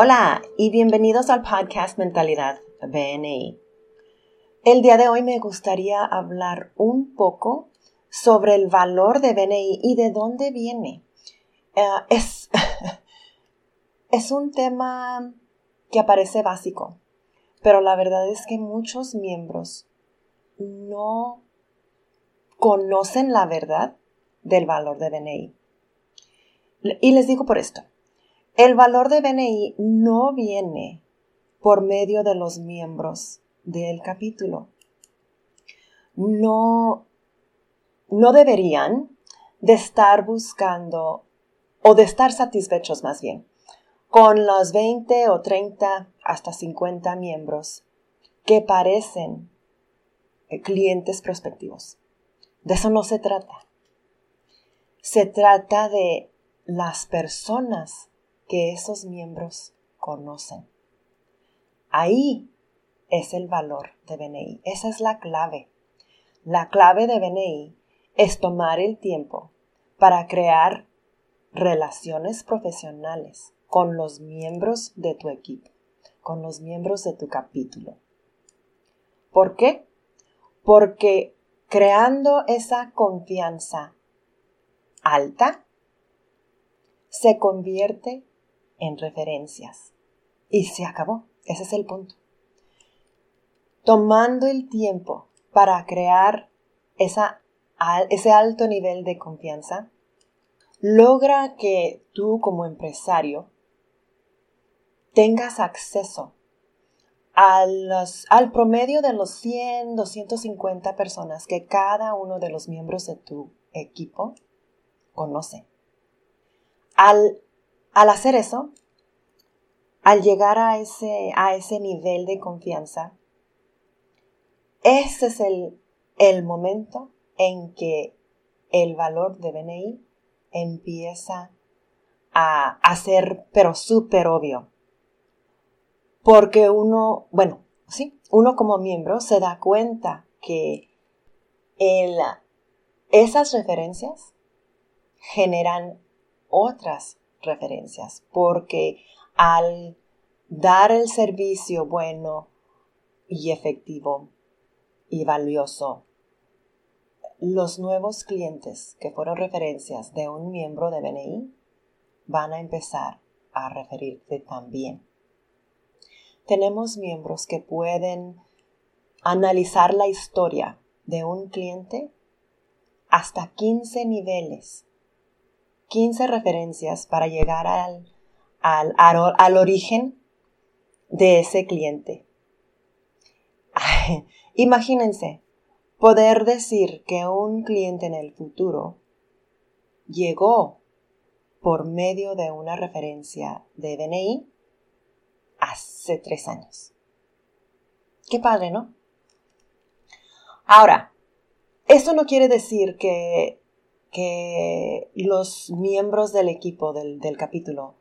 Hola y bienvenidos al podcast Mentalidad BNI. El día de hoy me gustaría hablar un poco sobre el valor de BNI y de dónde viene. Eh, es, es un tema que aparece básico, pero la verdad es que muchos miembros no conocen la verdad del valor de BNI. Y les digo por esto. El valor de BNI no viene por medio de los miembros del capítulo. No, no deberían de estar buscando o de estar satisfechos más bien con los 20 o 30 hasta 50 miembros que parecen eh, clientes prospectivos. De eso no se trata. Se trata de las personas que esos miembros conocen. Ahí es el valor de BNI. Esa es la clave. La clave de BNI es tomar el tiempo para crear relaciones profesionales con los miembros de tu equipo, con los miembros de tu capítulo. ¿Por qué? Porque creando esa confianza alta, se convierte en referencias. Y se acabó. Ese es el punto. Tomando el tiempo para crear esa, ese alto nivel de confianza, logra que tú como empresario tengas acceso al promedio de los 100, 250 personas que cada uno de los miembros de tu equipo conoce. Al, al hacer eso, al llegar a ese, a ese nivel de confianza, ese es el, el momento en que el valor de BNI empieza a, a ser, pero súper obvio. Porque uno, bueno, sí, uno como miembro se da cuenta que esas referencias generan otras referencias, porque al dar el servicio bueno y efectivo y valioso, los nuevos clientes que fueron referencias de un miembro de BNI van a empezar a referirte también. Tenemos miembros que pueden analizar la historia de un cliente hasta 15 niveles 15 referencias para llegar al, al, origen de ese cliente. imagínense poder decir que un cliente en el futuro llegó por medio de una referencia de DNI hace tres años. Qué padre, ¿no? Ahora, eso no quiere decir que que los miembros del equipo del, capítulo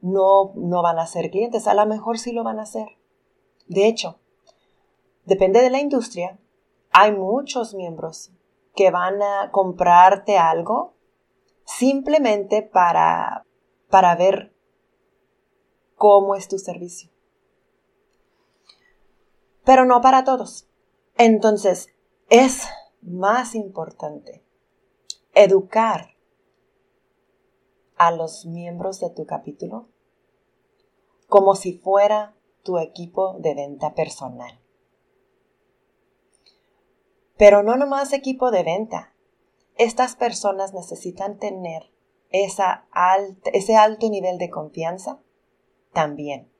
no, no van a ser clientes. A lo mejor sí lo van a hacer. De hecho, depende de la industria. Hay muchos miembros que van a comprarte algo simplemente para, para ver cómo es tu servicio. Pero no para todos. Entonces, es más importante educar a los miembros de tu capítulo como si fuera tu equipo de venta personal. Pero no nomás equipo de venta. Estas personas necesitan tener ese alto nivel de confianza también.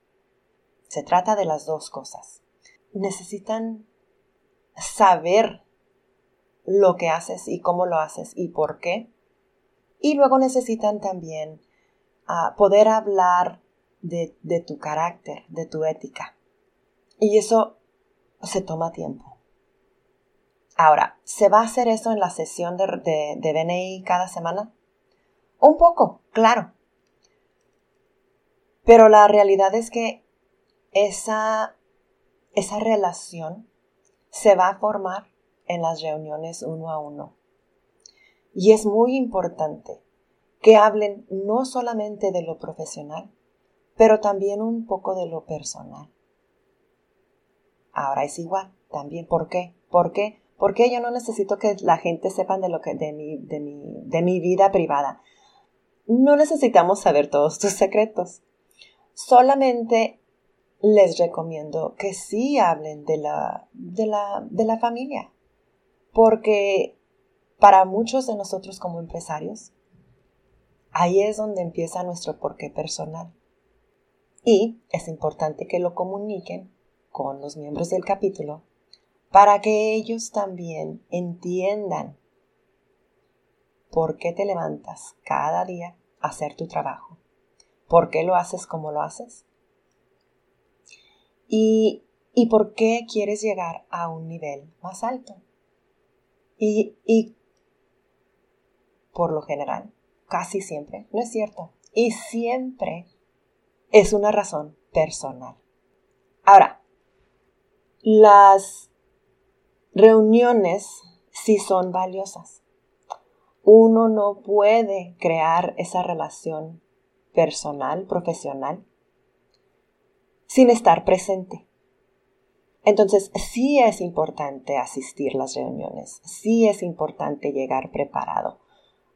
Se trata de las dos cosas. Necesitan saber lo que haces y cómo lo haces y por qué. Y luego necesitan también ah, poder hablar de, tu carácter, de tu ética. Y eso se toma tiempo. Ahora, ¿se va a hacer eso en la sesión de, de, de BNI cada semana? Un poco, claro. Pero la realidad es que esa, esa relación se va a formar en las reuniones uno a uno. Y es muy importante que hablen no solamente de lo profesional, pero también un poco de lo personal. Ahora es igual, también. ¿Por qué? ¿Por qué? Porque yo no necesito que la gente sepa de, lo que, de, mi, de, mi, de mi vida privada. No necesitamos saber todos tus secretos. Solamente les recomiendo que sí hablen de la, de la, de la familia. Porque para muchos de nosotros como empresarios, ahí es donde empieza nuestro porqué personal. Y es importante que lo comuniquen con los miembros del capítulo para que ellos también entiendan por qué te levantas cada día a hacer tu trabajo, por qué lo haces como lo haces y, y por qué quieres llegar a un nivel más alto. Y, por lo general, casi siempre, no es cierto, y siempre es una razón personal. Ahora, las reuniones sí son valiosas. Uno no puede crear esa relación personal, profesional, sin estar presente. Entonces, sí es importante asistir las reuniones, sí es importante llegar preparado,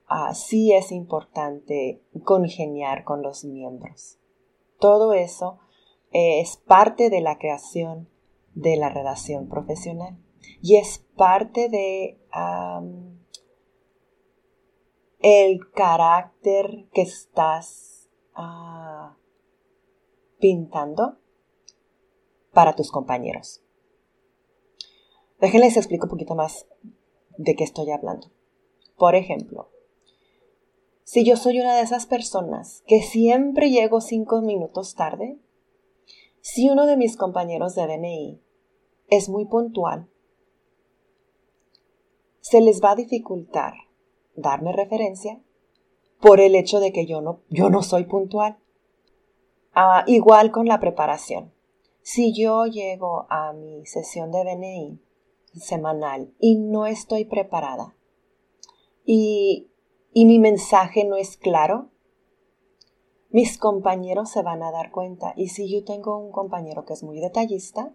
uh, sí es importante congeniar con los miembros. Todo eso es parte de la creación de la relación profesional y es parte de el carácter que estás ah, pintando para tus compañeros. Déjenles explico un poquito más de qué estoy hablando. Por ejemplo, si yo soy una de esas personas que siempre llego cinco minutos tarde, si uno de mis compañeros de DNI es muy puntual, se les va a dificultar darme referencia por el hecho de que yo no, yo no soy puntual. Ah, igual con la preparación. Si yo llego a mi sesión de BNI semanal y no estoy preparada y, y mi mensaje no es claro, mis compañeros se van a dar cuenta. Y si yo tengo un compañero que es muy detallista,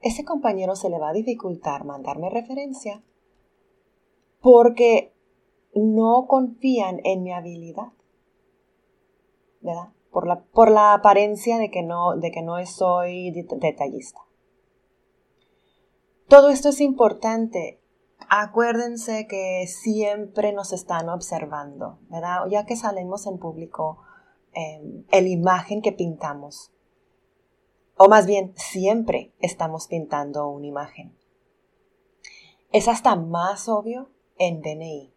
ese compañero se le va a dificultar mandarme referencia porque no confían en mi habilidad. ¿Verdad? Por la, por la apariencia de que, no, de que no soy detallista. Todo esto es importante. Acuérdense que siempre nos están observando, ¿verdad? Ya que salimos en público, eh, la imagen que pintamos, o más bien siempre estamos pintando una imagen. Es hasta más obvio en DNI,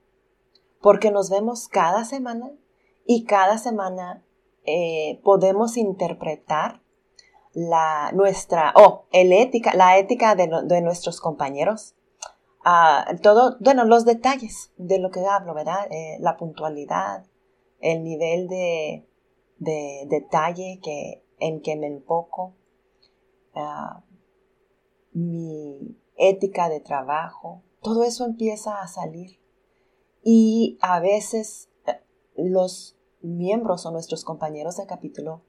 porque nos vemos cada semana y cada semana eh, podemos interpretar la, nuestra, o el ética, la ética de, nuestros compañeros. Uh, todo, bueno, los detalles de lo que hablo, ¿verdad? Eh, la puntualidad, el nivel de, de, detalle que, en que me enfoco, ah, mi ética de trabajo, todo eso empieza a salir. Y a veces eh, los miembros o nuestros compañeros de capítulo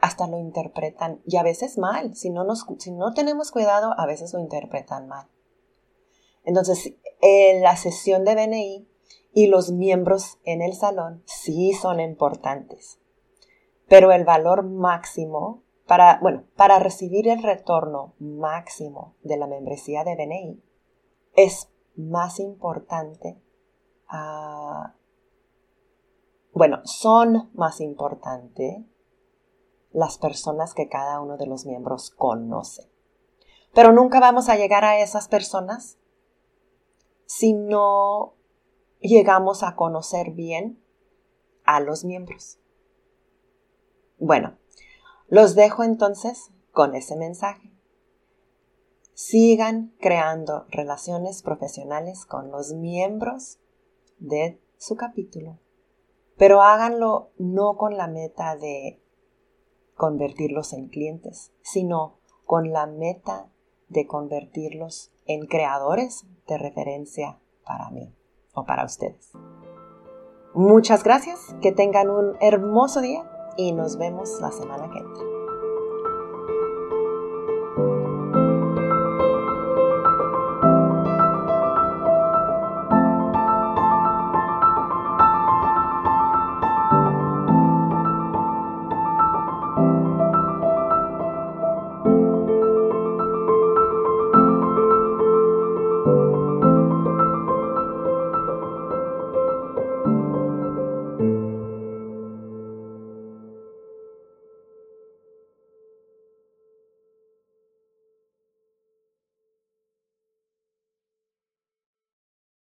hasta lo interpretan y a veces mal. Si no, nos, si no tenemos cuidado, a veces lo interpretan mal. Entonces, en la sesión de BNI y los miembros en el salón sí son importantes. Pero el valor máximo para, bueno, para recibir el retorno máximo de la membresía de BNI es más importante a bueno, son más importantes las personas que cada uno de los miembros conoce. Pero nunca vamos a llegar a esas personas si no llegamos a conocer bien a los miembros. Bueno, los dejo entonces con ese mensaje. Sigan creando relaciones profesionales con los miembros de su capítulo pero háganlo no con la meta de convertirlos en clientes, sino con la meta de convertirlos en creadores de referencia para mí o para ustedes. Muchas gracias, que tengan un hermoso día y nos vemos la semana que entra.